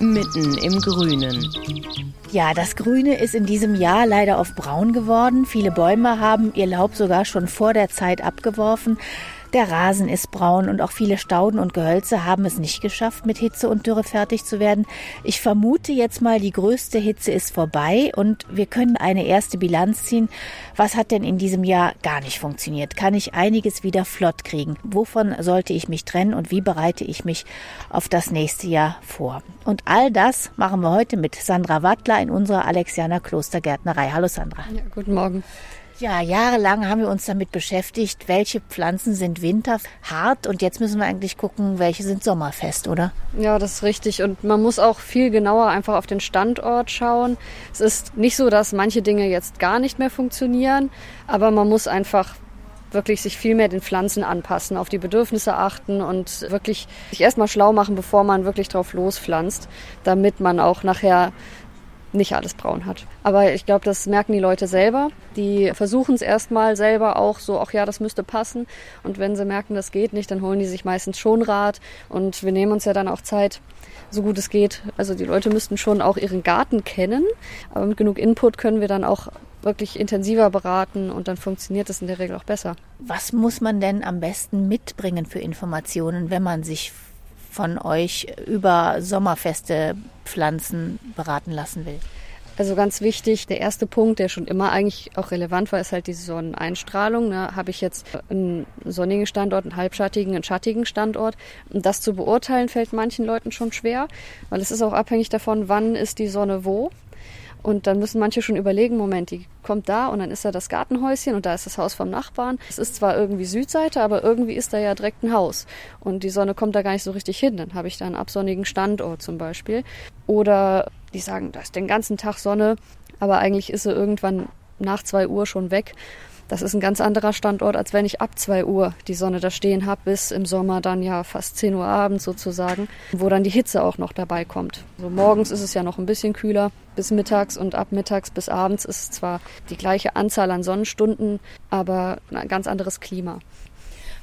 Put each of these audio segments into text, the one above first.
mitten im Grünen. Ja, das Grüne ist in diesem Jahr leider auf braun geworden. Viele Bäume haben ihr Laub sogar schon vor der Zeit abgeworfen. Der Rasen ist braun und auch viele Stauden und Gehölze haben es nicht geschafft, mit Hitze und Dürre fertig zu werden. Ich vermute jetzt mal, die größte Hitze ist vorbei und wir können eine erste Bilanz ziehen. Was hat denn in diesem Jahr gar nicht funktioniert? Kann ich einiges wieder flott kriegen? Wovon sollte ich mich trennen und wie bereite ich mich auf das nächste Jahr vor? Und all das machen wir heute mit Sandra Wattler in unserer Alexianer Klostergärtnerei. Hallo Sandra. Ja, guten Morgen. Ja, jahrelang haben wir uns damit beschäftigt, welche Pflanzen sind winterhart und jetzt müssen wir eigentlich gucken, welche sind sommerfest, oder? Ja, das ist richtig und man muss auch viel genauer einfach auf den Standort schauen. Es ist nicht so, dass manche Dinge jetzt gar nicht mehr funktionieren, aber man muss einfach wirklich sich viel mehr den Pflanzen anpassen, auf die Bedürfnisse achten und wirklich sich erstmal schlau machen, bevor man wirklich drauf lospflanzt, damit man auch nachher nicht alles braun hat. Aber ich glaube, das merken die Leute selber. Die versuchen es erstmal selber auch so, ach ja, das müsste passen. Und wenn sie merken, das geht nicht, dann holen die sich meistens schon Rat. Und wir nehmen uns ja dann auch Zeit, so gut es geht. Also die Leute müssten schon auch ihren Garten kennen. Aber mit genug Input können wir dann auch wirklich intensiver beraten und dann funktioniert es in der Regel auch besser. Was muss man denn am besten mitbringen für Informationen, wenn man sich von euch über sommerfeste Pflanzen beraten lassen will? Also ganz wichtig, der erste Punkt, der schon immer eigentlich auch relevant war, ist halt die Sonneneinstrahlung. Da habe ich jetzt einen sonnigen Standort, einen halbschattigen, einen schattigen Standort. Und das zu beurteilen fällt manchen Leuten schon schwer, weil es ist auch abhängig davon, wann ist die Sonne wo. Und dann müssen manche schon überlegen, Moment, die kommt da und dann ist da das Gartenhäuschen und da ist das Haus vom Nachbarn. Es ist zwar irgendwie Südseite, aber irgendwie ist da ja direkt ein Haus. Und die Sonne kommt da gar nicht so richtig hin. Dann habe ich da einen absonnigen Standort zum Beispiel. Oder die sagen, da ist den ganzen Tag Sonne, aber eigentlich ist sie irgendwann nach zwei Uhr schon weg. Das ist ein ganz anderer Standort, als wenn ich ab zwei Uhr die Sonne da stehen habe, bis im Sommer dann ja fast zehn Uhr abends sozusagen, wo dann die Hitze auch noch dabei kommt. Also morgens ist es ja noch ein bisschen kühler bis mittags und ab mittags bis abends ist es zwar die gleiche Anzahl an Sonnenstunden, aber ein ganz anderes Klima.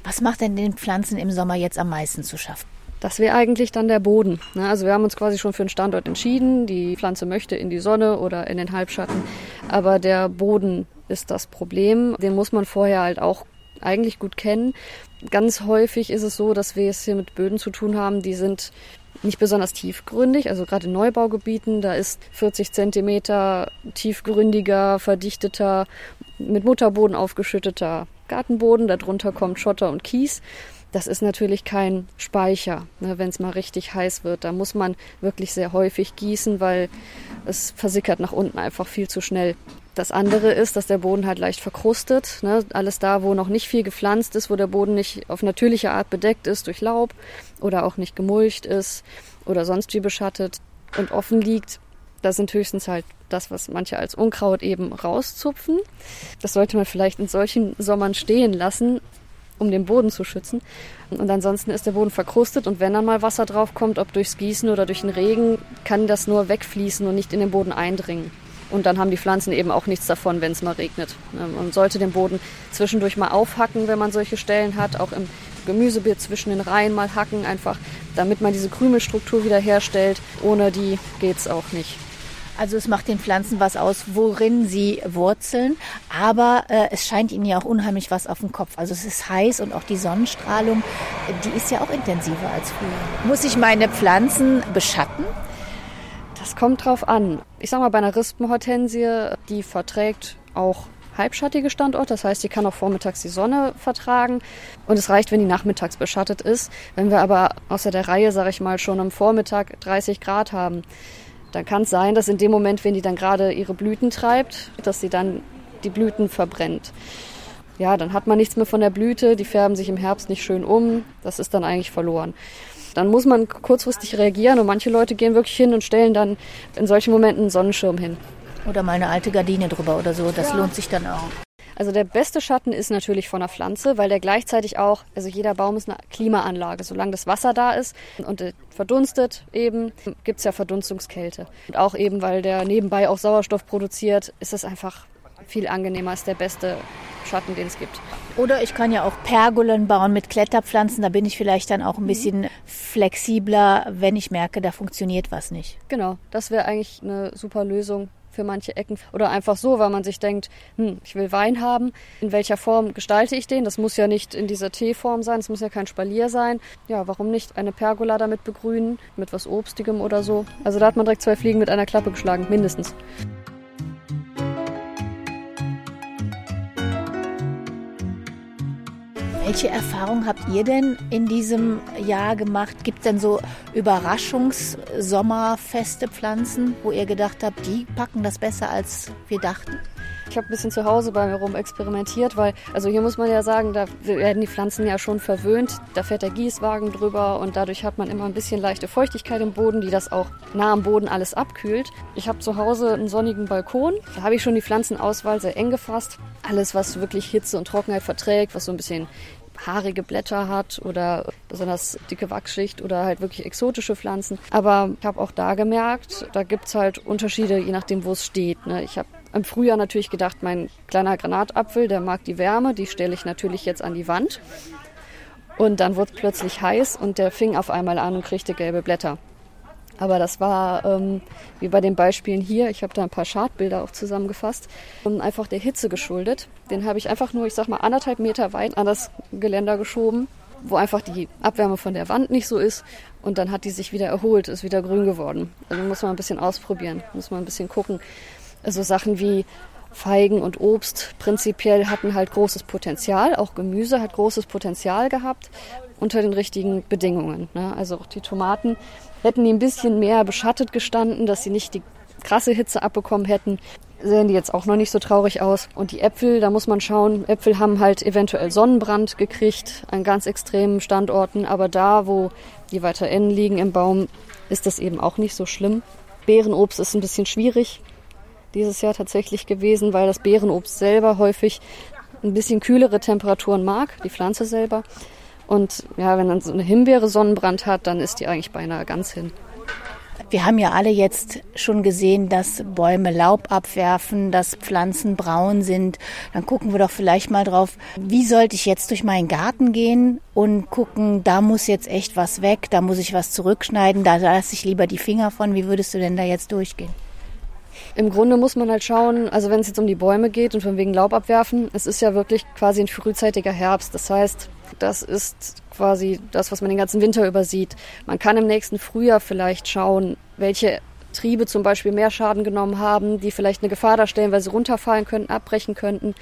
Was macht denn den Pflanzen im Sommer jetzt am meisten zu schaffen? Das wäre eigentlich dann der Boden. Ne? Also wir haben uns quasi schon für einen Standort entschieden. Die Pflanze möchte in die Sonne oder in den Halbschatten. Aber der Boden ist das Problem. Den muss man vorher halt auch eigentlich gut kennen. Ganz häufig ist es so, dass wir es hier mit Böden zu tun haben, die sind nicht besonders tiefgründig, also gerade in Neubaugebieten, da ist 40 Zentimeter tiefgründiger, verdichteter, mit Mutterboden aufgeschütteter Gartenboden, darunter kommt Schotter und Kies. Das ist natürlich kein Speicher, ne, wenn es mal richtig heiß wird. Da muss man wirklich sehr häufig gießen, weil es versickert nach unten einfach viel zu schnell. Das andere ist, dass der Boden halt leicht verkrustet. Ne? Alles da, wo noch nicht viel gepflanzt ist, wo der Boden nicht auf natürliche Art bedeckt ist durch Laub oder auch nicht gemulcht ist oder sonst wie beschattet und offen liegt, da sind höchstens halt das, was manche als Unkraut eben rauszupfen. Das sollte man vielleicht in solchen Sommern stehen lassen, um den Boden zu schützen. Und ansonsten ist der Boden verkrustet und wenn dann mal Wasser drauf kommt, ob durchs Gießen oder durch den Regen, kann das nur wegfließen und nicht in den Boden eindringen. Und dann haben die Pflanzen eben auch nichts davon, wenn es mal regnet. Man sollte den Boden zwischendurch mal aufhacken, wenn man solche Stellen hat, auch im Gemüsebeet zwischen den Reihen mal hacken, einfach damit man diese Krümelstruktur wieder herstellt. Ohne die geht es auch nicht. Also es macht den Pflanzen was aus, worin sie wurzeln, aber äh, es scheint ihnen ja auch unheimlich was auf dem Kopf. Also es ist heiß und auch die Sonnenstrahlung, die ist ja auch intensiver als früher. Muss ich meine Pflanzen beschatten? Das kommt drauf an. Ich sag mal, bei einer Rispenhortensie, die verträgt auch halbschattige Standorte. Das heißt, die kann auch vormittags die Sonne vertragen. Und es reicht, wenn die nachmittags beschattet ist. Wenn wir aber außer der Reihe, sage ich mal, schon am Vormittag 30 Grad haben, dann kann es sein, dass in dem Moment, wenn die dann gerade ihre Blüten treibt, dass sie dann die Blüten verbrennt. Ja, dann hat man nichts mehr von der Blüte, die färben sich im Herbst nicht schön um, das ist dann eigentlich verloren. Dann muss man kurzfristig reagieren und manche Leute gehen wirklich hin und stellen dann in solchen Momenten einen Sonnenschirm hin. Oder mal eine alte Gardine drüber oder so, das ja. lohnt sich dann auch. Also der beste Schatten ist natürlich von der Pflanze, weil der gleichzeitig auch, also jeder Baum ist eine Klimaanlage. Solange das Wasser da ist und verdunstet eben, gibt es ja Verdunstungskälte. Und auch eben, weil der nebenbei auch Sauerstoff produziert, ist es einfach viel angenehmer, ist der beste Schatten, den es gibt. Oder ich kann ja auch Pergolen bauen mit Kletterpflanzen. Da bin ich vielleicht dann auch ein mhm. bisschen flexibler, wenn ich merke, da funktioniert was nicht. Genau, das wäre eigentlich eine super Lösung für manche Ecken. Oder einfach so, weil man sich denkt, hm, ich will Wein haben. In welcher Form gestalte ich den? Das muss ja nicht in dieser Teeform sein, es muss ja kein Spalier sein. Ja, warum nicht eine Pergola damit begrünen, mit was Obstigem oder so? Also da hat man direkt zwei Fliegen mit einer Klappe geschlagen, mindestens. Welche Erfahrung habt ihr denn in diesem Jahr gemacht? Gibt es denn so Überraschungssommerfeste Pflanzen, wo ihr gedacht habt, die packen das besser, als wir dachten? Ich habe ein bisschen zu Hause bei mir rum experimentiert, weil, also hier muss man ja sagen, da werden die Pflanzen ja schon verwöhnt. Da fährt der Gießwagen drüber und dadurch hat man immer ein bisschen leichte Feuchtigkeit im Boden, die das auch nah am Boden alles abkühlt. Ich habe zu Hause einen sonnigen Balkon. Da habe ich schon die Pflanzenauswahl sehr eng gefasst. Alles, was wirklich Hitze und Trockenheit verträgt, was so ein bisschen haarige Blätter hat oder besonders dicke Wachsschicht oder halt wirklich exotische Pflanzen. Aber ich habe auch da gemerkt, da gibt es halt Unterschiede, je nachdem, wo es steht. Ne? Ich habe im Frühjahr natürlich gedacht, mein kleiner Granatapfel, der mag die Wärme, die stelle ich natürlich jetzt an die Wand. Und dann wurde es plötzlich heiß und der fing auf einmal an und kriegte gelbe Blätter. Aber das war ähm, wie bei den Beispielen hier, ich habe da ein paar Schadbilder auch zusammengefasst, und einfach der Hitze geschuldet. Den habe ich einfach nur, ich sag mal, anderthalb Meter weit an das Geländer geschoben, wo einfach die Abwärme von der Wand nicht so ist. Und dann hat die sich wieder erholt, ist wieder grün geworden. Also muss man ein bisschen ausprobieren, muss man ein bisschen gucken. Also Sachen wie Feigen und Obst prinzipiell hatten halt großes Potenzial. Auch Gemüse hat großes Potenzial gehabt unter den richtigen Bedingungen. Ne? Also auch die Tomaten Hätten die ein bisschen mehr beschattet gestanden, dass sie nicht die krasse Hitze abbekommen hätten, sehen die jetzt auch noch nicht so traurig aus. Und die Äpfel, da muss man schauen, Äpfel haben halt eventuell Sonnenbrand gekriegt an ganz extremen Standorten, aber da, wo die weiter innen liegen im Baum, ist das eben auch nicht so schlimm. Beerenobst ist ein bisschen schwierig dieses Jahr tatsächlich gewesen, weil das Beerenobst selber häufig ein bisschen kühlere Temperaturen mag, die Pflanze selber. Und ja, wenn dann so eine Himbeere Sonnenbrand hat, dann ist die eigentlich beinahe ganz hin. Wir haben ja alle jetzt schon gesehen, dass Bäume Laub abwerfen, dass Pflanzen braun sind. Dann gucken wir doch vielleicht mal drauf, wie sollte ich jetzt durch meinen Garten gehen und gucken, da muss jetzt echt was weg, da muss ich was zurückschneiden, da lasse ich lieber die Finger von. Wie würdest du denn da jetzt durchgehen? Im Grunde muss man halt schauen, also wenn es jetzt um die Bäume geht und von wegen Laub abwerfen, es ist ja wirklich quasi ein frühzeitiger Herbst. Das heißt, das ist quasi das, was man den ganzen Winter übersieht. Man kann im nächsten Frühjahr vielleicht schauen, welche Triebe zum Beispiel mehr Schaden genommen haben, die vielleicht eine Gefahr darstellen, weil sie runterfallen könnten, abbrechen könnten,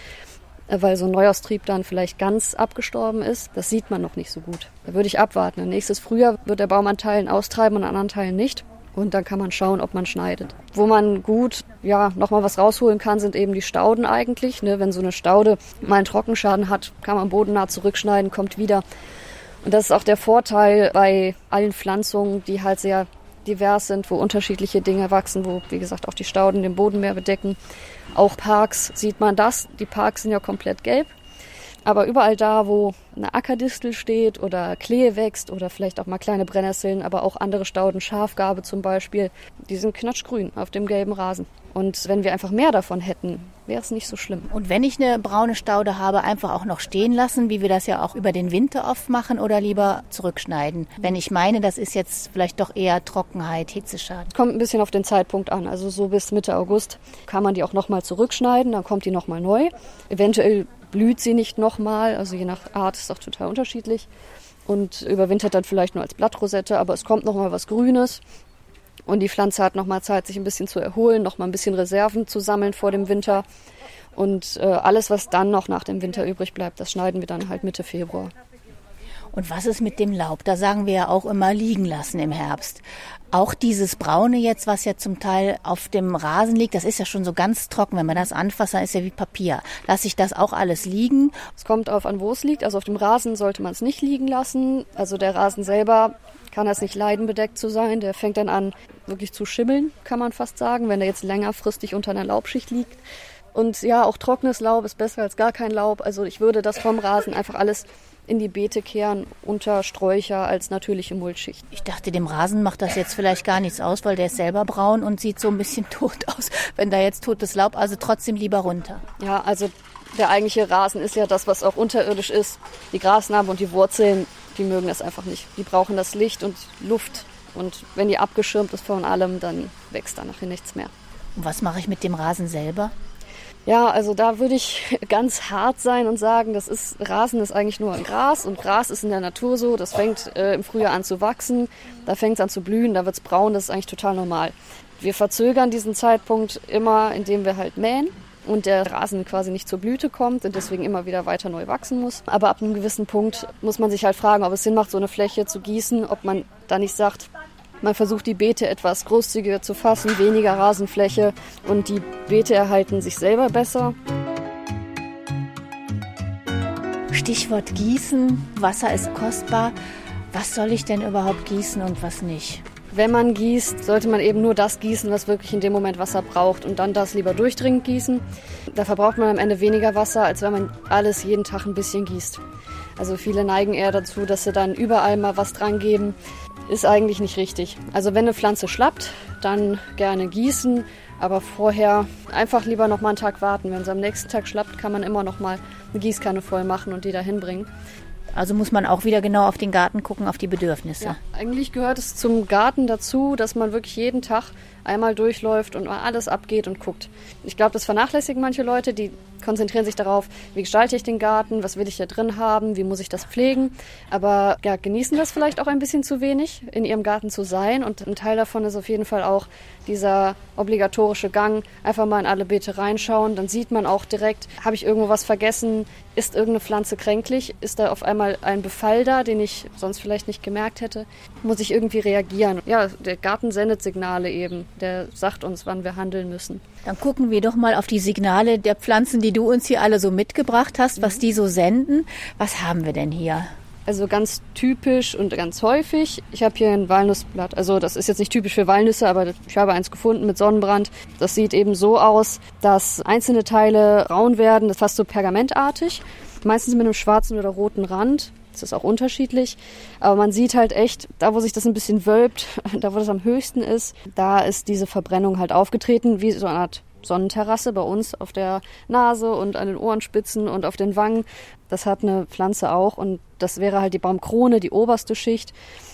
äh, weil so ein Neuaustrieb dann vielleicht ganz abgestorben ist. Das sieht man noch nicht so gut. Da würde ich abwarten. Nächstes Frühjahr wird der Baum an Teilen austreiben und an anderen Teilen nicht. Und dann kann man schauen, ob man schneidet. Wo man gut, ja, nochmal was rausholen kann, sind eben die Stauden eigentlich. Ne? Wenn so eine Staude mal einen Trockenschaden hat, kann man bodennah zurückschneiden, kommt wieder. Und das ist auch der Vorteil bei allen Pflanzungen, die halt sehr divers sind, wo unterschiedliche Dinge wachsen, wo, wie gesagt, auch die Stauden den Boden mehr bedecken. Auch Parks sieht man das. Die Parks sind ja komplett gelb. Aber überall da, wo eine Ackerdistel steht oder Klee wächst oder vielleicht auch mal kleine Brennnesseln, aber auch andere Stauden, Schafgarbe zum Beispiel, die sind knatschgrün auf dem gelben Rasen. Und wenn wir einfach mehr davon hätten, wäre es nicht so schlimm. Und wenn ich eine braune Staude habe, einfach auch noch stehen lassen, wie wir das ja auch über den Winter oft machen, oder lieber zurückschneiden? Wenn ich meine, das ist jetzt vielleicht doch eher Trockenheit, Hitzeschaden. Kommt ein bisschen auf den Zeitpunkt an. Also so bis Mitte August kann man die auch nochmal zurückschneiden, dann kommt die nochmal neu. Eventuell blüht sie nicht nochmal. Also je nach Art ist auch total unterschiedlich. Und überwintert dann vielleicht nur als Blattrosette, aber es kommt nochmal was Grünes. Und die Pflanze hat nochmal Zeit, sich ein bisschen zu erholen, nochmal ein bisschen Reserven zu sammeln vor dem Winter. Und äh, alles, was dann noch nach dem Winter übrig bleibt, das schneiden wir dann halt Mitte Februar. Und was ist mit dem Laub? Da sagen wir ja auch immer liegen lassen im Herbst. Auch dieses Braune jetzt, was ja zum Teil auf dem Rasen liegt, das ist ja schon so ganz trocken. Wenn man das anfasst, dann ist ja wie Papier. Lasse ich das auch alles liegen? Es kommt auf an, wo es liegt. Also auf dem Rasen sollte man es nicht liegen lassen. Also der Rasen selber kann das nicht leidenbedeckt zu sein. Der fängt dann an, wirklich zu schimmeln, kann man fast sagen, wenn er jetzt längerfristig unter einer Laubschicht liegt. Und ja, auch trockenes Laub ist besser als gar kein Laub. Also ich würde das vom Rasen einfach alles in die Beete kehren unter Sträucher als natürliche Mulchschicht. Ich dachte, dem Rasen macht das jetzt vielleicht gar nichts aus, weil der ist selber braun und sieht so ein bisschen tot aus, wenn da jetzt totes Laub, also trotzdem lieber runter. Ja, also der eigentliche Rasen ist ja das, was auch unterirdisch ist. Die Grasnarben und die Wurzeln, die mögen das einfach nicht. Die brauchen das Licht und Luft. Und wenn die abgeschirmt ist von allem, dann wächst da nachher nichts mehr. Und was mache ich mit dem Rasen selber? Ja, also da würde ich ganz hart sein und sagen, das ist Rasen ist eigentlich nur ein Gras und Gras ist in der Natur so, das fängt äh, im Frühjahr an zu wachsen, da fängt es an zu blühen, da wird es braun, das ist eigentlich total normal. Wir verzögern diesen Zeitpunkt immer, indem wir halt mähen und der Rasen quasi nicht zur Blüte kommt und deswegen immer wieder weiter neu wachsen muss. Aber ab einem gewissen Punkt muss man sich halt fragen, ob es Sinn macht, so eine Fläche zu gießen, ob man da nicht sagt, man versucht die Beete etwas großzügiger zu fassen, weniger Rasenfläche und die Beete erhalten sich selber besser. Stichwort Gießen. Wasser ist kostbar. Was soll ich denn überhaupt gießen und was nicht? Wenn man gießt, sollte man eben nur das gießen, was wirklich in dem Moment Wasser braucht und dann das lieber durchdringend gießen. Da verbraucht man am Ende weniger Wasser, als wenn man alles jeden Tag ein bisschen gießt. Also viele neigen eher dazu, dass sie dann überall mal was dran geben ist eigentlich nicht richtig. Also wenn eine Pflanze schlappt, dann gerne gießen, aber vorher einfach lieber noch mal einen Tag warten. Wenn sie am nächsten Tag schlappt, kann man immer noch mal eine Gießkanne voll machen und die dahin bringen. Also muss man auch wieder genau auf den Garten gucken, auf die Bedürfnisse. Ja, eigentlich gehört es zum Garten dazu, dass man wirklich jeden Tag einmal durchläuft und alles abgeht und guckt. Ich glaube, das vernachlässigen manche Leute, die konzentrieren sich darauf, wie gestalte ich den Garten, was will ich hier drin haben, wie muss ich das pflegen. Aber ja, genießen das vielleicht auch ein bisschen zu wenig, in ihrem Garten zu sein. Und ein Teil davon ist auf jeden Fall auch dieser obligatorische Gang, einfach mal in alle Beete reinschauen. Dann sieht man auch direkt, habe ich irgendwo was vergessen, ist irgendeine Pflanze kränklich, ist da auf einmal ein Befall da, den ich sonst vielleicht nicht gemerkt hätte, muss ich irgendwie reagieren. Ja, der Garten sendet Signale eben, der sagt uns, wann wir handeln müssen. Dann gucken wir doch mal auf die Signale der Pflanzen, die du uns hier alle so mitgebracht hast, was die so senden. Was haben wir denn hier? Also ganz typisch und ganz häufig. Ich habe hier ein Walnussblatt. Also das ist jetzt nicht typisch für Walnüsse, aber ich habe eins gefunden mit Sonnenbrand. Das sieht eben so aus, dass einzelne Teile braun werden. Das ist fast so pergamentartig. Meistens mit einem schwarzen oder roten Rand. Das ist auch unterschiedlich. Aber man sieht halt echt, da wo sich das ein bisschen wölbt, da wo das am höchsten ist, da ist diese Verbrennung halt aufgetreten, wie so eine Art Sonnenterrasse bei uns auf der Nase und an den Ohrenspitzen und auf den Wangen. Das hat eine Pflanze auch und das wäre halt die Baumkrone, die oberste Schicht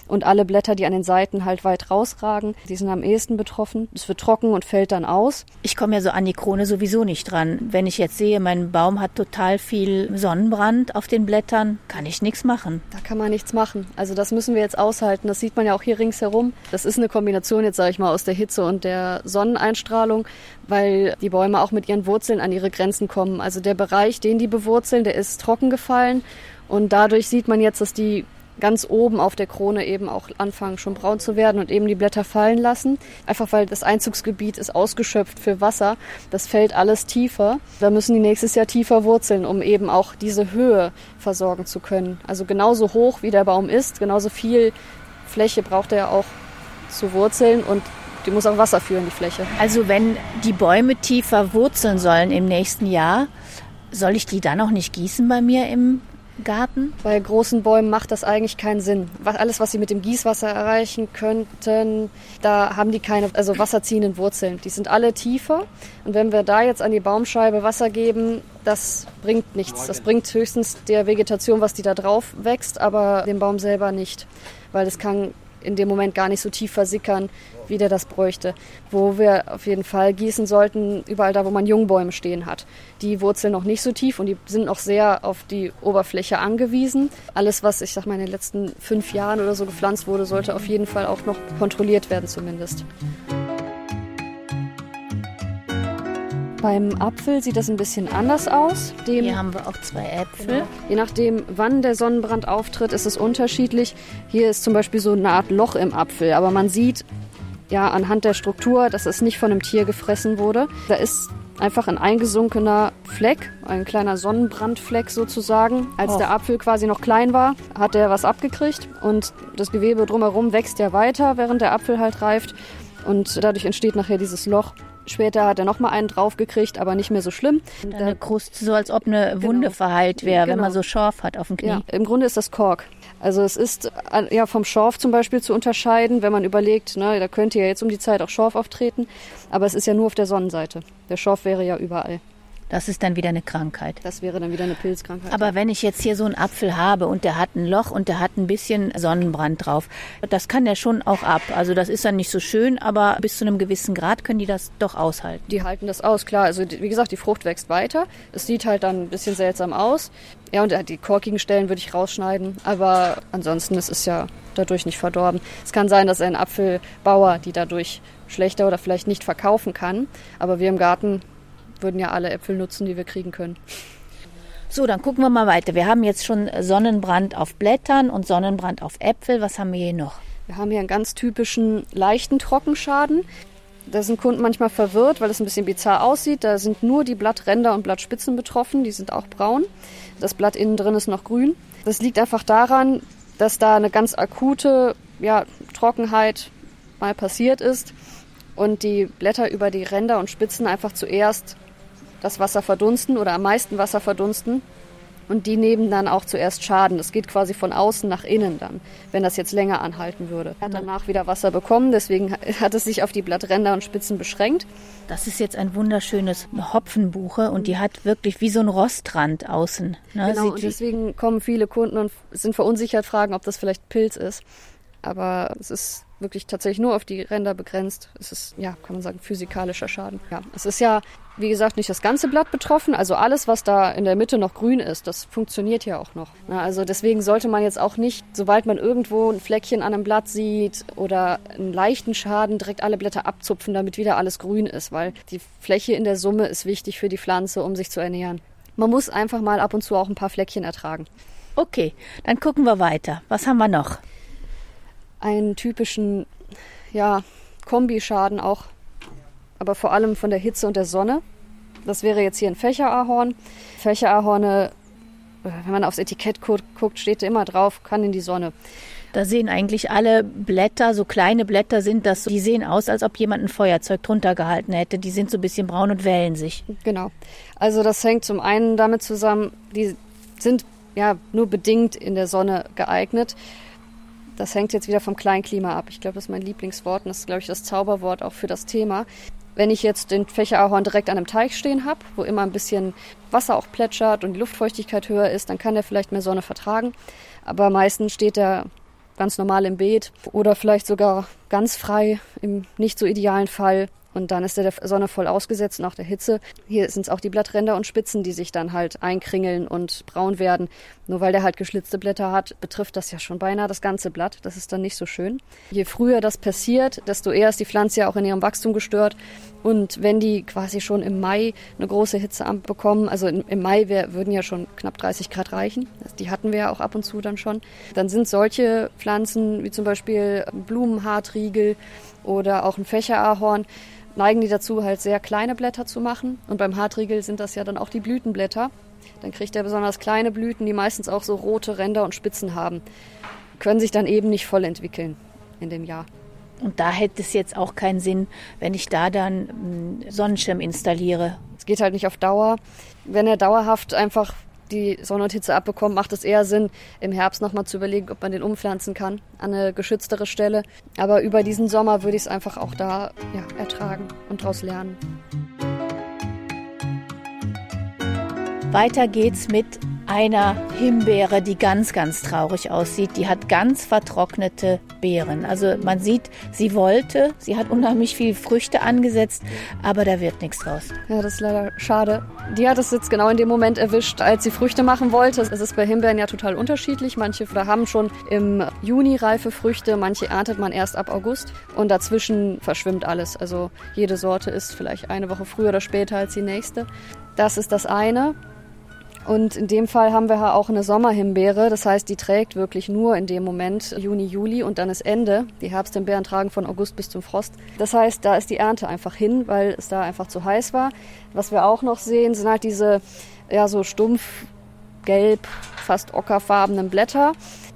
und alle Blätter, die an den Seiten halt weit rausragen, die sind am ehesten betroffen. Es wird trocken und fällt dann aus. Ich komme ja so an die Krone sowieso nicht dran. Wenn ich jetzt sehe, mein Baum hat total viel Sonnenbrand auf den Blättern, kann ich nichts machen. Da kann man nichts machen. Also das müssen wir jetzt aushalten. Das sieht man ja auch hier ringsherum. Das ist eine Kombination jetzt, sage ich mal, aus der Hitze und der Sonneneinstrahlung, weil die Bäume auch mit ihren Wurzeln an ihre Grenzen kommen. Also der Bereich, den die bewurzeln, der ist trocken gefallen und dadurch sieht man jetzt, dass die ganz oben auf der Krone eben auch anfangen schon braun zu werden und eben die Blätter fallen lassen. Einfach weil das Einzugsgebiet ist ausgeschöpft für Wasser. Das fällt alles tiefer. Da müssen die nächstes Jahr tiefer wurzeln, um eben auch diese Höhe versorgen zu können. Also genauso hoch wie der Baum ist, genauso viel Fläche braucht er auch zu wurzeln und die muss auch Wasser führen, die Fläche. Also wenn die Bäume tiefer wurzeln sollen im nächsten Jahr, soll ich die dann auch nicht gießen bei mir im Garten? Bei großen Bäumen macht das eigentlich keinen Sinn. Alles, was sie mit dem Gießwasser erreichen könnten, da haben die keine also wasserziehenden Wurzeln. Die sind alle tiefer. Und wenn wir da jetzt an die Baumscheibe Wasser geben, das bringt nichts. Das bringt höchstens der Vegetation, was die da drauf wächst, aber dem Baum selber nicht. Weil es kann in dem Moment gar nicht so tief versickern, wie der das bräuchte. Wo wir auf jeden Fall gießen sollten, überall da, wo man Jungbäume stehen hat. Die wurzeln noch nicht so tief und die sind noch sehr auf die Oberfläche angewiesen. Alles, was ich sag mal in den letzten fünf Jahren oder so gepflanzt wurde, sollte auf jeden Fall auch noch kontrolliert werden zumindest. Beim Apfel sieht das ein bisschen anders aus. Dem, Hier haben wir auch zwei Äpfel. Genau. Je nachdem, wann der Sonnenbrand auftritt, ist es unterschiedlich. Hier ist zum Beispiel so eine Art Loch im Apfel, aber man sieht ja anhand der Struktur, dass es nicht von einem Tier gefressen wurde. Da ist einfach ein eingesunkener Fleck, ein kleiner Sonnenbrandfleck sozusagen. Als oh. der Apfel quasi noch klein war, hat er was abgekriegt und das Gewebe drumherum wächst ja weiter, während der Apfel halt reift und dadurch entsteht nachher dieses Loch. Später hat er nochmal einen draufgekriegt, aber nicht mehr so schlimm. Eine Kruste, so als ob eine genau. Wunde verheilt wäre, genau. wenn man genau. so Schorf hat auf dem Knie. Ja, im Grunde ist das Kork. Also es ist äh, ja vom Schorf zum Beispiel zu unterscheiden, wenn man überlegt, ne, da könnte ja jetzt um die Zeit auch Schorf auftreten, aber es ist ja nur auf der Sonnenseite. Der Schorf wäre ja überall. Das ist dann wieder eine Krankheit. Das wäre dann wieder eine Pilzkrankheit. Aber wenn ich jetzt hier so einen Apfel habe und der hat ein Loch und der hat ein bisschen Sonnenbrand drauf, das kann der schon auch ab. Also das ist dann nicht so schön, aber bis zu einem gewissen Grad können die das doch aushalten. Die halten das aus, klar. Also wie gesagt, die Frucht wächst weiter. Es sieht halt dann ein bisschen seltsam aus. Ja, und die korkigen Stellen würde ich rausschneiden. Aber ansonsten, es ist ja dadurch nicht verdorben. Es kann sein, dass ein Apfelbauer die dadurch schlechter oder vielleicht nicht verkaufen kann. Aber wir im Garten würden ja alle Äpfel nutzen, die wir kriegen können. So, dann gucken wir mal weiter. Wir haben jetzt schon Sonnenbrand auf Blättern und Sonnenbrand auf Äpfel. Was haben wir hier noch? Wir haben hier einen ganz typischen leichten Trockenschaden. Da sind Kunden manchmal verwirrt, weil es ein bisschen bizarr aussieht. Da sind nur die Blattränder und Blattspitzen betroffen. Die sind auch braun. Das Blatt innen drin ist noch grün. Das liegt einfach daran, dass da eine ganz akute ja, Trockenheit mal passiert ist und die Blätter über die Ränder und Spitzen einfach zuerst das Wasser verdunsten oder am meisten Wasser verdunsten. Und die nehmen dann auch zuerst Schaden. Das geht quasi von außen nach innen dann, wenn das jetzt länger anhalten würde. Er hat danach wieder Wasser bekommen, deswegen hat es sich auf die Blattränder und Spitzen beschränkt. Das ist jetzt ein wunderschönes Hopfenbuche und die hat wirklich wie so ein Rostrand außen. Ne? Genau, und deswegen kommen viele Kunden und sind verunsichert, fragen, ob das vielleicht Pilz ist. Aber es ist wirklich tatsächlich nur auf die Ränder begrenzt. Es ist, ja, kann man sagen, physikalischer Schaden. Ja, es ist ja, wie gesagt, nicht das ganze Blatt betroffen. Also alles, was da in der Mitte noch grün ist, das funktioniert ja auch noch. also deswegen sollte man jetzt auch nicht, sobald man irgendwo ein Fleckchen an einem Blatt sieht oder einen leichten Schaden, direkt alle Blätter abzupfen, damit wieder alles grün ist, weil die Fläche in der Summe ist wichtig für die Pflanze, um sich zu ernähren. Man muss einfach mal ab und zu auch ein paar Fleckchen ertragen. Okay, dann gucken wir weiter. Was haben wir noch? Einen typischen ja, Kombischaden auch, aber vor allem von der Hitze und der Sonne. Das wäre jetzt hier ein Fächerahorn. Fächerahorne, äh, wenn man aufs Etikett guckt, steht immer drauf, kann in die Sonne. Da sehen eigentlich alle Blätter, so kleine Blätter sind das, die sehen aus, als ob jemand ein Feuerzeug drunter gehalten hätte. Die sind so ein bisschen braun und wellen sich. Genau. Also das hängt zum einen damit zusammen, die sind ja nur bedingt in der Sonne geeignet. Das hängt jetzt wieder vom Kleinklima ab. Ich glaube, das ist mein Lieblingswort und das ist, glaube ich, das Zauberwort auch für das Thema. Wenn ich jetzt den Fächerahorn direkt an einem Teich stehen habe, wo immer ein bisschen Wasser auch plätschert und die Luftfeuchtigkeit höher ist, dann kann der vielleicht mehr Sonne vertragen. Aber meistens steht er ganz normal im Beet oder vielleicht sogar ganz frei im nicht so idealen Fall und dann ist er der Sonne voll ausgesetzt und auch der Hitze. Hier sind es auch die Blattränder und Spitzen, die sich dann halt einkringeln und braun werden. Nur weil der halt geschlitzte Blätter hat, betrifft das ja schon beinahe das ganze Blatt. Das ist dann nicht so schön. Je früher das passiert, desto eher ist die Pflanze ja auch in ihrem Wachstum gestört. Und wenn die quasi schon im Mai eine große Hitze bekommen, also im Mai wär, würden ja schon knapp 30 Grad reichen, die hatten wir ja auch ab und zu dann schon, dann sind solche Pflanzen wie zum Beispiel Blumenhartriegel oder auch ein Fächerahorn, neigen die dazu, halt sehr kleine Blätter zu machen. Und beim Hartriegel sind das ja dann auch die Blütenblätter. Dann kriegt er besonders kleine Blüten, die meistens auch so rote Ränder und Spitzen haben. Können sich dann eben nicht voll entwickeln in dem Jahr. Und da hätte es jetzt auch keinen Sinn, wenn ich da dann einen Sonnenschirm installiere. Es geht halt nicht auf Dauer. Wenn er dauerhaft einfach die Sonne und Hitze abbekommt, macht es eher Sinn, im Herbst nochmal zu überlegen, ob man den umpflanzen kann an eine geschütztere Stelle. Aber über diesen Sommer würde ich es einfach auch da ja, ertragen und daraus lernen. Weiter geht's mit einer Himbeere, die ganz, ganz traurig aussieht. Die hat ganz vertrocknete Beeren. Also man sieht, sie wollte, sie hat unheimlich viel Früchte angesetzt, aber da wird nichts draus. Ja, das ist leider schade. Die hat es jetzt genau in dem Moment erwischt, als sie Früchte machen wollte. Es ist bei Himbeeren ja total unterschiedlich. Manche haben schon im Juni reife Früchte, manche erntet man erst ab August und dazwischen verschwimmt alles. Also jede Sorte ist vielleicht eine Woche früher oder später als die nächste. Das ist das eine. Und in dem Fall haben wir auch eine Sommerhimbeere. Das heißt, die trägt wirklich nur in dem Moment Juni, Juli und dann ist Ende. Die Herbsthimbeeren tragen von August bis zum Frost. Das heißt, da ist die Ernte einfach hin, weil es da einfach zu heiß war. Was wir auch noch sehen, sind halt diese ja so stumpf gelb, fast ockerfarbenen Blätter.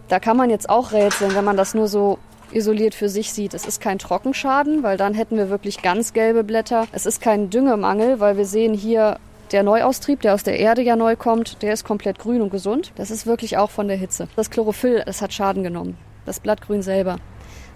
Da kann man jetzt auch rätseln, wenn man das nur so isoliert für sich sieht. Es ist kein Trockenschaden, weil dann hätten wir wirklich ganz gelbe Blätter. Es ist kein Düngemangel, weil wir sehen hier der Neuaustrieb, der aus der Erde ja neu kommt, der ist komplett grün und gesund. Das ist wirklich auch von der Hitze. Das Chlorophyll, das hat Schaden genommen. Das Blattgrün selber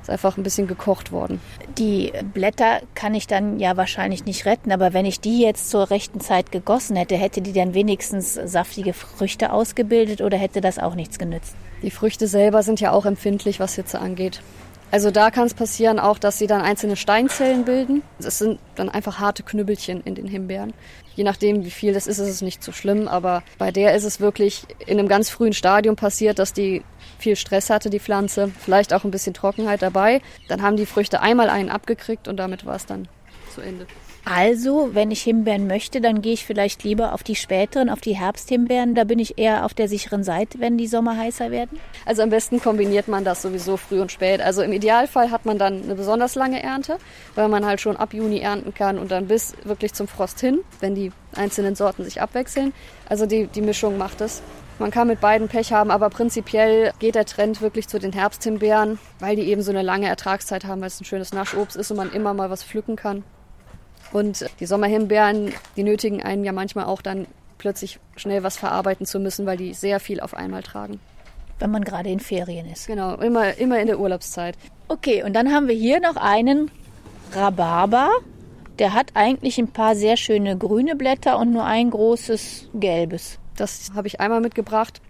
ist einfach ein bisschen gekocht worden. Die Blätter kann ich dann ja wahrscheinlich nicht retten, aber wenn ich die jetzt zur rechten Zeit gegossen hätte, hätte die dann wenigstens saftige Früchte ausgebildet oder hätte das auch nichts genützt? Die Früchte selber sind ja auch empfindlich, was Hitze angeht. Also da kann es passieren auch, dass sie dann einzelne Steinzellen bilden. Es sind dann einfach harte Knüppelchen in den Himbeeren. Je nachdem, wie viel das ist, ist es nicht so schlimm. Aber bei der ist es wirklich in einem ganz frühen Stadium passiert, dass die viel Stress hatte, die Pflanze. Vielleicht auch ein bisschen Trockenheit dabei. Dann haben die Früchte einmal einen abgekriegt und damit war es dann zu Ende. Also, wenn ich Himbeeren möchte, dann gehe ich vielleicht lieber auf die späteren, auf die Herbsthimbeeren. Da bin ich eher auf der sicheren Seite, wenn die Sommer heißer werden. Also am besten kombiniert man das sowieso früh und spät. Also im Idealfall hat man dann eine besonders lange Ernte, weil man halt schon ab Juni ernten kann und dann bis wirklich zum Frost hin, wenn die einzelnen Sorten sich abwechseln. Also die, die Mischung macht es. Man kann mit beiden Pech haben, aber prinzipiell geht der Trend wirklich zu den Herbsthimbeeren, weil die eben so eine lange Ertragszeit haben, weil es ein schönes Naschobst ist und man immer mal was pflücken kann. Und die Sommerhimbeeren, die nötigen einen ja manchmal auch dann plötzlich schnell was verarbeiten zu müssen, weil die sehr viel auf einmal tragen. Wenn man gerade in Ferien ist. Genau, immer, immer in der Urlaubszeit. Okay, und dann haben wir hier noch einen Rhabarber. Der hat eigentlich ein paar sehr schöne grüne Blätter und nur ein großes gelbes. Das habe ich einmal mitgebracht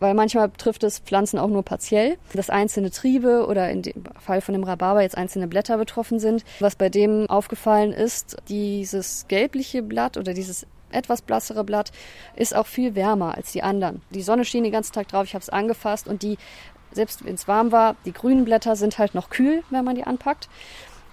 weil manchmal trifft es Pflanzen auch nur partiell, dass einzelne Triebe oder in dem Fall von dem Rhabarber jetzt einzelne Blätter betroffen sind. Was bei dem aufgefallen ist, dieses gelbliche Blatt oder dieses etwas blassere Blatt ist auch viel wärmer als die anderen. Die Sonne schien den ganzen Tag drauf, ich habe es angefasst und die, selbst wenn es warm war, die grünen Blätter sind halt noch kühl, wenn man die anpackt.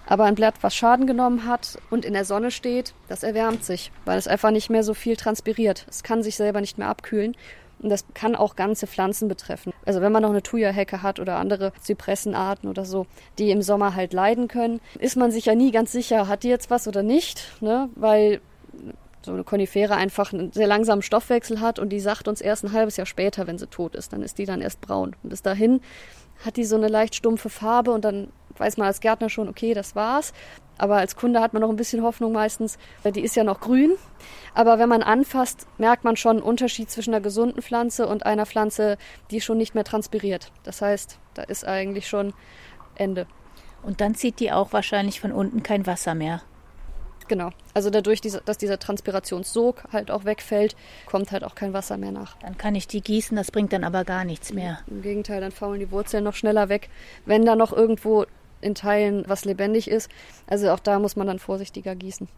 Aber ein Blatt, was Schaden genommen hat und in der Sonne steht, das erwärmt sich, weil es einfach nicht mehr so viel transpiriert. Es kann sich selber nicht mehr abkühlen und das kann auch ganze Pflanzen betreffen. Also wenn man noch eine Thuja-Hecke hat oder andere Zypressenarten oder so, die im Sommer halt leiden können, ist man sich ja nie ganz sicher, hat die jetzt was oder nicht, ne? weil so eine Konifere einfach einen sehr langsamen Stoffwechsel hat und die sagt uns erst ein halbes Jahr später, wenn sie tot ist, dann ist die dann erst braun. Und bis dahin hat die so eine leicht stumpfe Farbe und dann weiß man als Gärtner schon, okay, das war's. Aber als Kunde hat man noch ein bisschen Hoffnung meistens. Die ist ja noch grün. Aber wenn man anfasst, merkt man schon einen Unterschied zwischen einer gesunden Pflanze und einer Pflanze, die schon nicht mehr transpiriert. Das heißt, da ist eigentlich schon Ende. Und dann zieht die auch wahrscheinlich von unten kein Wasser mehr. Genau. Also dadurch, dass dieser Transpirationssog halt auch wegfällt, kommt halt auch kein Wasser mehr nach. Dann kann ich die gießen, das bringt dann aber gar nichts mehr. Im Gegenteil, dann faulen die Wurzeln noch schneller weg. Wenn da noch irgendwo in Teilen was lebendig ist. Also auch da muss man dann vorsichtiger gießen,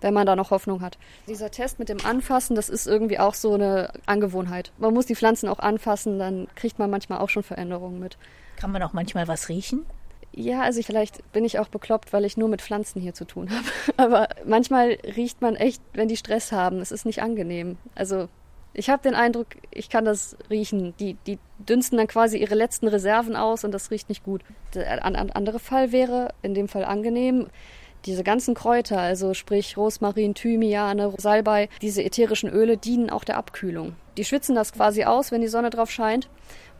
wenn man da noch Hoffnung hat. Dieser Test mit dem Anfassen, das ist irgendwie auch so eine Angewohnheit. Man muss die Pflanzen auch anfassen, dann kriegt man manchmal auch schon Veränderungen mit. Kann man auch manchmal was riechen? Ja, also ich, vielleicht bin ich auch bekloppt, weil ich nur mit Pflanzen hier zu tun habe. Aber manchmal riecht man echt, wenn die Stress haben. Es ist nicht angenehm. Also ich habe den Eindruck, ich kann das riechen. Die, die dünsten dann quasi ihre letzten Reserven aus und das riecht nicht gut. Der ein, andere Fall wäre, in dem Fall angenehm, diese ganzen Kräuter, also sprich Rosmarin, Thymiane, Salbei, diese ätherischen Öle dienen auch der Abkühlung. Die schwitzen das quasi aus, wenn die Sonne drauf scheint.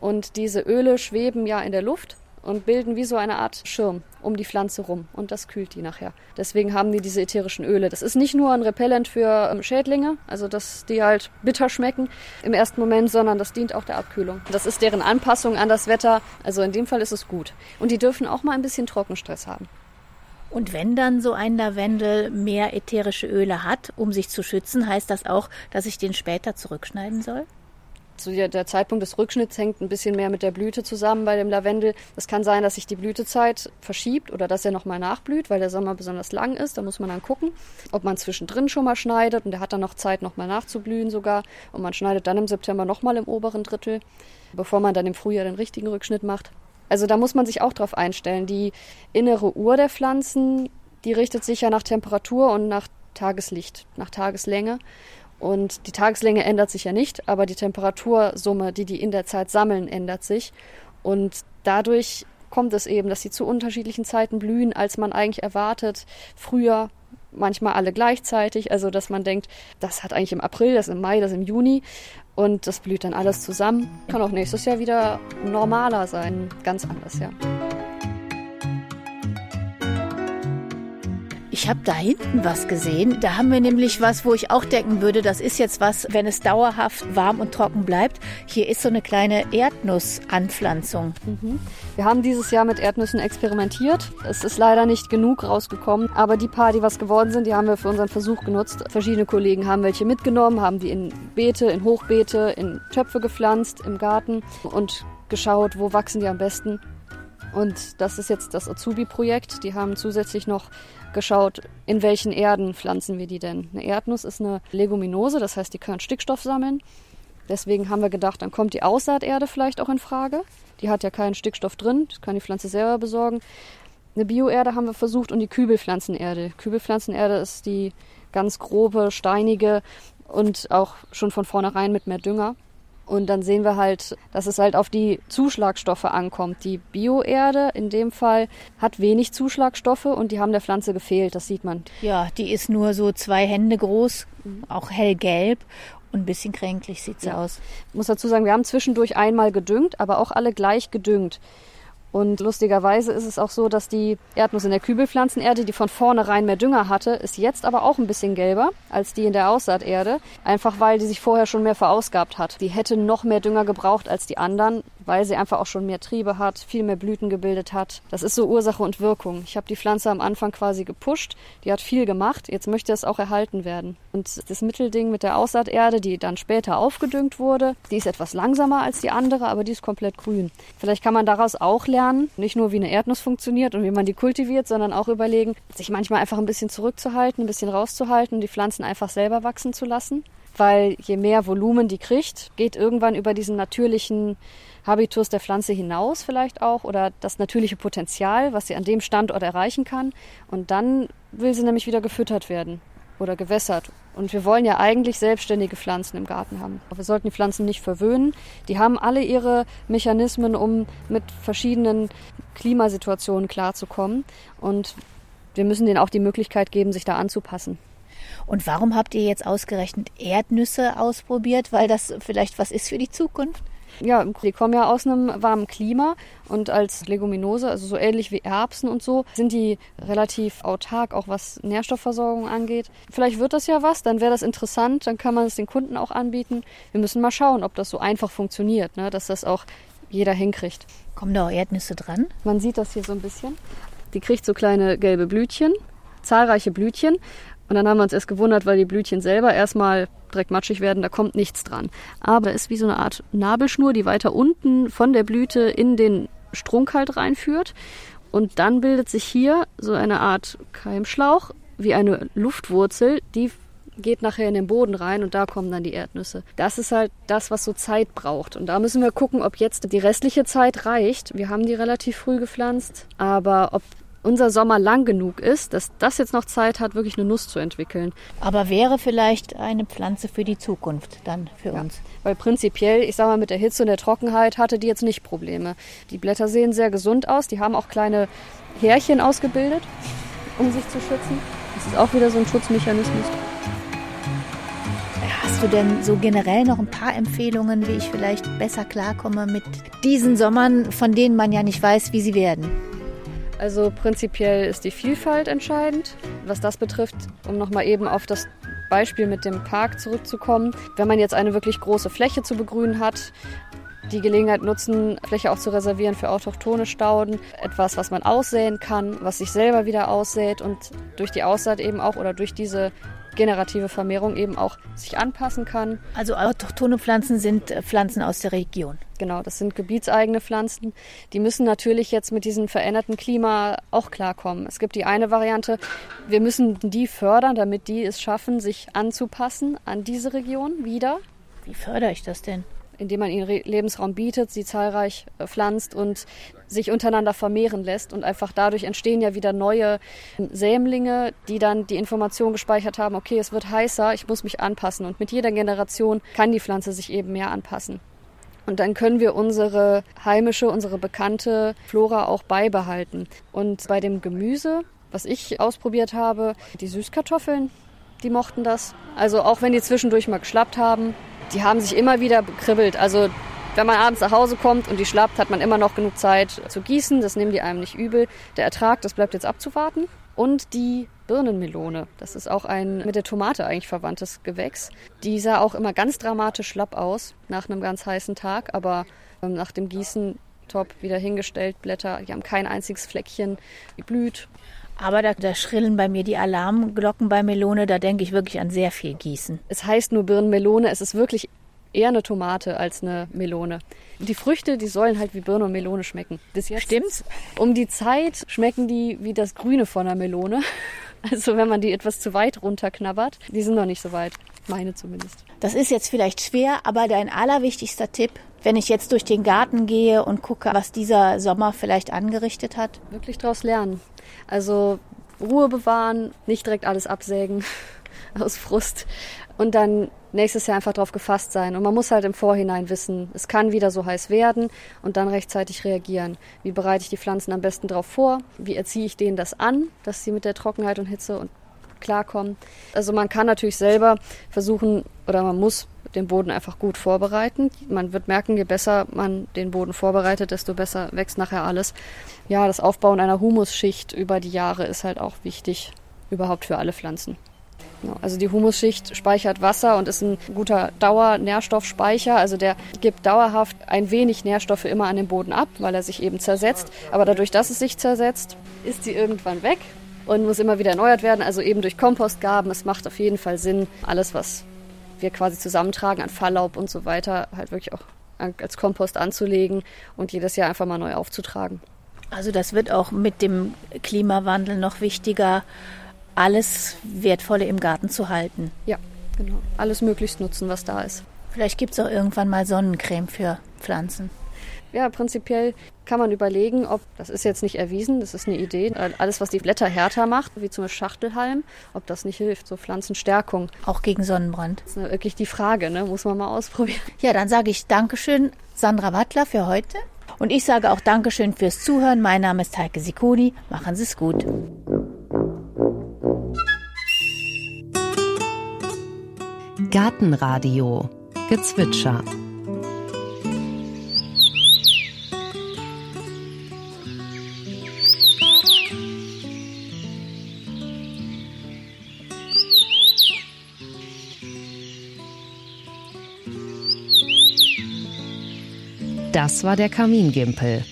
Und diese Öle schweben ja in der Luft und bilden wie so eine Art Schirm um die Pflanze rum und das kühlt die nachher. Deswegen haben die diese ätherischen Öle. Das ist nicht nur ein Repellent für ähm, Schädlinge, also dass die halt bitter schmecken im ersten Moment, sondern das dient auch der Abkühlung. Das ist deren Anpassung an das Wetter. Also in dem Fall ist es gut. Und die dürfen auch mal ein bisschen Trockenstress haben. Und wenn dann so ein Lavendel mehr ätherische Öle hat, um sich zu schützen, heißt das auch, dass ich den später zurückschneiden soll? So der Zeitpunkt des Rückschnitts hängt ein bisschen mehr mit der Blüte zusammen bei dem Lavendel. Es kann sein, dass sich die Blütezeit verschiebt oder dass er nochmal nachblüht, weil der Sommer besonders lang ist. Da muss man dann gucken, ob man zwischendrin schon mal schneidet und der hat dann noch Zeit, nochmal nachzublühen sogar. Und man schneidet dann im September nochmal im oberen Drittel, bevor man dann im Frühjahr den richtigen Rückschnitt macht. Also da muss man sich auch drauf einstellen. Die innere Uhr der Pflanzen, die richtet sich ja nach Temperatur und nach Tageslicht, nach Tageslänge. Und die Tageslänge ändert sich ja nicht, aber die Temperatursumme, die die in der Zeit sammeln, ändert sich. Und dadurch kommt es eben, dass sie zu unterschiedlichen Zeiten blühen, als man eigentlich erwartet. Früher manchmal alle gleichzeitig, also dass man denkt, das hat eigentlich im April, das im Mai, das im Juni und das blüht dann alles zusammen. Kann auch nächstes Jahr wieder normaler sein, ganz anders, ja. Ich habe da hinten was gesehen. Da haben wir nämlich was, wo ich auch denken würde, das ist jetzt was, wenn es dauerhaft warm und trocken bleibt. Hier ist so eine kleine Erdnussanpflanzung. Mhm. Wir haben dieses Jahr mit Erdnüssen experimentiert. Es ist leider nicht genug rausgekommen, aber die paar, die was geworden sind, die haben wir für unseren Versuch genutzt. Verschiedene Kollegen haben welche mitgenommen, haben die in Beete, in Hochbeete, in Töpfe gepflanzt im Garten und geschaut, wo wachsen die am besten. Und das ist jetzt das Azubi-Projekt. Die haben zusätzlich noch geschaut, in welchen Erden pflanzen wir die denn. Eine Erdnuss ist eine Leguminose, das heißt, die können Stickstoff sammeln. Deswegen haben wir gedacht, dann kommt die Aussaaterde vielleicht auch in Frage. Die hat ja keinen Stickstoff drin, das kann die Pflanze selber besorgen. Eine Bioerde haben wir versucht und die Kübelpflanzenerde. Kübelpflanzenerde ist die ganz grobe, steinige und auch schon von vornherein mit mehr Dünger. Und dann sehen wir halt, dass es halt auf die Zuschlagstoffe ankommt. Die Bioerde in dem Fall hat wenig Zuschlagstoffe und die haben der Pflanze gefehlt, das sieht man. Ja, die ist nur so zwei Hände groß, auch hellgelb und ein bisschen kränklich sieht sie ja. aus. Ich muss dazu sagen, wir haben zwischendurch einmal gedüngt, aber auch alle gleich gedüngt. Und lustigerweise ist es auch so, dass die Erdnuss in der Kübelpflanzenerde, die von vornherein mehr Dünger hatte, ist jetzt aber auch ein bisschen gelber als die in der Aussaaterde. Einfach weil die sich vorher schon mehr verausgabt hat. Die hätte noch mehr Dünger gebraucht als die anderen, weil sie einfach auch schon mehr Triebe hat, viel mehr Blüten gebildet hat. Das ist so Ursache und Wirkung. Ich habe die Pflanze am Anfang quasi gepusht, die hat viel gemacht, jetzt möchte es auch erhalten werden. Und das Mittelding mit der Aussaaterde, die dann später aufgedüngt wurde, die ist etwas langsamer als die andere, aber die ist komplett grün. Vielleicht kann man daraus auch lernen, nicht nur wie eine Erdnuss funktioniert und wie man die kultiviert, sondern auch überlegen, sich manchmal einfach ein bisschen zurückzuhalten, ein bisschen rauszuhalten, die Pflanzen einfach selber wachsen zu lassen. Weil je mehr Volumen die kriegt, geht irgendwann über diesen natürlichen Habitus der Pflanze hinaus vielleicht auch oder das natürliche Potenzial, was sie an dem Standort erreichen kann. Und dann will sie nämlich wieder gefüttert werden oder gewässert. Und wir wollen ja eigentlich selbstständige Pflanzen im Garten haben. Wir sollten die Pflanzen nicht verwöhnen. Die haben alle ihre Mechanismen, um mit verschiedenen Klimasituationen klarzukommen. Und wir müssen denen auch die Möglichkeit geben, sich da anzupassen. Und warum habt ihr jetzt ausgerechnet Erdnüsse ausprobiert? Weil das vielleicht was ist für die Zukunft? Ja, die kommen ja aus einem warmen Klima und als Leguminose, also so ähnlich wie Erbsen und so, sind die relativ autark, auch was Nährstoffversorgung angeht. Vielleicht wird das ja was, dann wäre das interessant, dann kann man es den Kunden auch anbieten. Wir müssen mal schauen, ob das so einfach funktioniert, ne? dass das auch jeder hinkriegt. Kommen da auch Erdnüsse dran? Man sieht das hier so ein bisschen. Die kriegt so kleine gelbe Blütchen, zahlreiche Blütchen. Und dann haben wir uns erst gewundert, weil die Blütchen selber erstmal direkt matschig werden, da kommt nichts dran. Aber es ist wie so eine Art Nabelschnur, die weiter unten von der Blüte in den Strunk halt reinführt. Und dann bildet sich hier so eine Art Keimschlauch, wie eine Luftwurzel, die geht nachher in den Boden rein und da kommen dann die Erdnüsse. Das ist halt das, was so Zeit braucht. Und da müssen wir gucken, ob jetzt die restliche Zeit reicht. Wir haben die relativ früh gepflanzt, aber ob unser Sommer lang genug ist, dass das jetzt noch Zeit hat, wirklich eine Nuss zu entwickeln. Aber wäre vielleicht eine Pflanze für die Zukunft dann für ja, uns? Weil prinzipiell, ich sag mal, mit der Hitze und der Trockenheit hatte die jetzt nicht Probleme. Die Blätter sehen sehr gesund aus, die haben auch kleine Härchen ausgebildet, um sich zu schützen. Das ist auch wieder so ein Schutzmechanismus. Hast du denn so generell noch ein paar Empfehlungen, wie ich vielleicht besser klarkomme mit diesen Sommern, von denen man ja nicht weiß, wie sie werden? Also prinzipiell ist die Vielfalt entscheidend. Was das betrifft, um nochmal eben auf das Beispiel mit dem Park zurückzukommen. Wenn man jetzt eine wirklich große Fläche zu begrünen hat, die Gelegenheit nutzen, Fläche auch zu reservieren für autochthone Stauden. Etwas, was man aussäen kann, was sich selber wieder aussät und durch die Aussaat eben auch oder durch diese generative Vermehrung eben auch sich anpassen kann. Also autochthone Pflanzen sind äh, Pflanzen aus der Region. Genau, das sind gebietseigene Pflanzen. Die müssen natürlich jetzt mit diesem veränderten Klima auch klarkommen. Es gibt die eine Variante, wir müssen die fördern, damit die es schaffen, sich anzupassen an diese Region wieder. Wie fördere ich das denn? indem man ihnen Lebensraum bietet, sie zahlreich äh, pflanzt und sich untereinander vermehren lässt. Und einfach dadurch entstehen ja wieder neue ähm, Sämlinge, die dann die Information gespeichert haben, okay, es wird heißer, ich muss mich anpassen. Und mit jeder Generation kann die Pflanze sich eben mehr anpassen. Und dann können wir unsere heimische, unsere bekannte Flora auch beibehalten. Und bei dem Gemüse, was ich ausprobiert habe, die Süßkartoffeln, die mochten das. Also auch wenn die zwischendurch mal geschlappt haben, die haben sich immer wieder bekribbelt. Also wenn man abends nach Hause kommt und die schlappt, hat man immer noch genug Zeit zu gießen. Das nehmen die einem nicht übel. Der Ertrag, das bleibt jetzt abzuwarten. Und die Birnenmelone, das ist auch ein mit der Tomate eigentlich verwandtes Gewächs. Die sah auch immer ganz dramatisch schlapp aus nach einem ganz heißen Tag, aber ähm, nach dem Gießen top wieder hingestellt. Blätter, die haben kein einziges Fleckchen, die blüht. Aber da, da, schrillen bei mir die Alarmglocken bei Melone, da denke ich wirklich an sehr viel Gießen. Es heißt nur Birnenmelone, es ist wirklich eher eine Tomate als eine Melone. Die Früchte, die sollen halt wie Birne und Melone schmecken. Bis jetzt Stimmt's? Um die Zeit schmecken die wie das Grüne von der Melone. Also wenn man die etwas zu weit runterknabbert, die sind noch nicht so weit. Meine zumindest. Das ist jetzt vielleicht schwer, aber dein allerwichtigster Tipp, wenn ich jetzt durch den Garten gehe und gucke, was dieser Sommer vielleicht angerichtet hat? Wirklich daraus lernen. Also Ruhe bewahren, nicht direkt alles absägen aus Frust und dann nächstes Jahr einfach darauf gefasst sein. Und man muss halt im Vorhinein wissen, es kann wieder so heiß werden und dann rechtzeitig reagieren. Wie bereite ich die Pflanzen am besten darauf vor? Wie erziehe ich denen das an, dass sie mit der Trockenheit und Hitze und klarkommen? Also man kann natürlich selber versuchen oder man muss den Boden einfach gut vorbereiten. Man wird merken, je besser man den Boden vorbereitet, desto besser wächst nachher alles. Ja, das Aufbauen einer Humusschicht über die Jahre ist halt auch wichtig, überhaupt für alle Pflanzen. Also die Humusschicht speichert Wasser und ist ein guter Dauernährstoffspeicher. Also der gibt dauerhaft ein wenig Nährstoffe immer an den Boden ab, weil er sich eben zersetzt. Aber dadurch, dass es sich zersetzt, ist sie irgendwann weg und muss immer wieder erneuert werden. Also eben durch Kompostgaben. Es macht auf jeden Fall Sinn, alles, was wir quasi zusammentragen an Falllaub und so weiter, halt wirklich auch als Kompost anzulegen und jedes Jahr einfach mal neu aufzutragen. Also das wird auch mit dem Klimawandel noch wichtiger, alles Wertvolle im Garten zu halten. Ja, genau. Alles möglichst nutzen, was da ist. Vielleicht gibt es auch irgendwann mal Sonnencreme für Pflanzen. Ja, prinzipiell kann man überlegen, ob, das ist jetzt nicht erwiesen, das ist eine Idee, alles, was die Blätter härter macht, wie zum Beispiel Schachtelhalm, ob das nicht hilft, so Pflanzenstärkung. Auch gegen Sonnenbrand. Das ist wirklich die Frage, ne? muss man mal ausprobieren. Ja, dann sage ich Dankeschön, Sandra Wattler, für heute. Und ich sage auch Dankeschön fürs Zuhören. Mein Name ist Heike Sikoni. Machen Sie es gut. Gartenradio Gezwitscher Das war der Kamingimpel.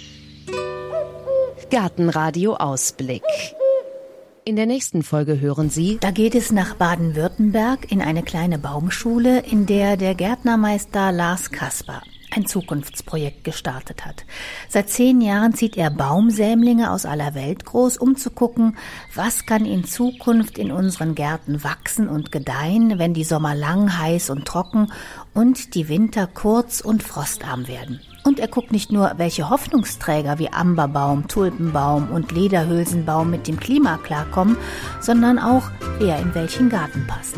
Gartenradio Ausblick. In der nächsten Folge hören Sie. Da geht es nach Baden-Württemberg in eine kleine Baumschule, in der der Gärtnermeister Lars Kasper ein Zukunftsprojekt gestartet hat. Seit zehn Jahren zieht er Baumsämlinge aus aller Welt groß, um zu gucken, was kann in Zukunft in unseren Gärten wachsen und gedeihen, wenn die Sommer lang, heiß und trocken und die Winter kurz und frostarm werden. Und er guckt nicht nur, welche Hoffnungsträger wie Amberbaum, Tulpenbaum und Lederhülsenbaum mit dem Klima klarkommen, sondern auch, wer in welchen Garten passt.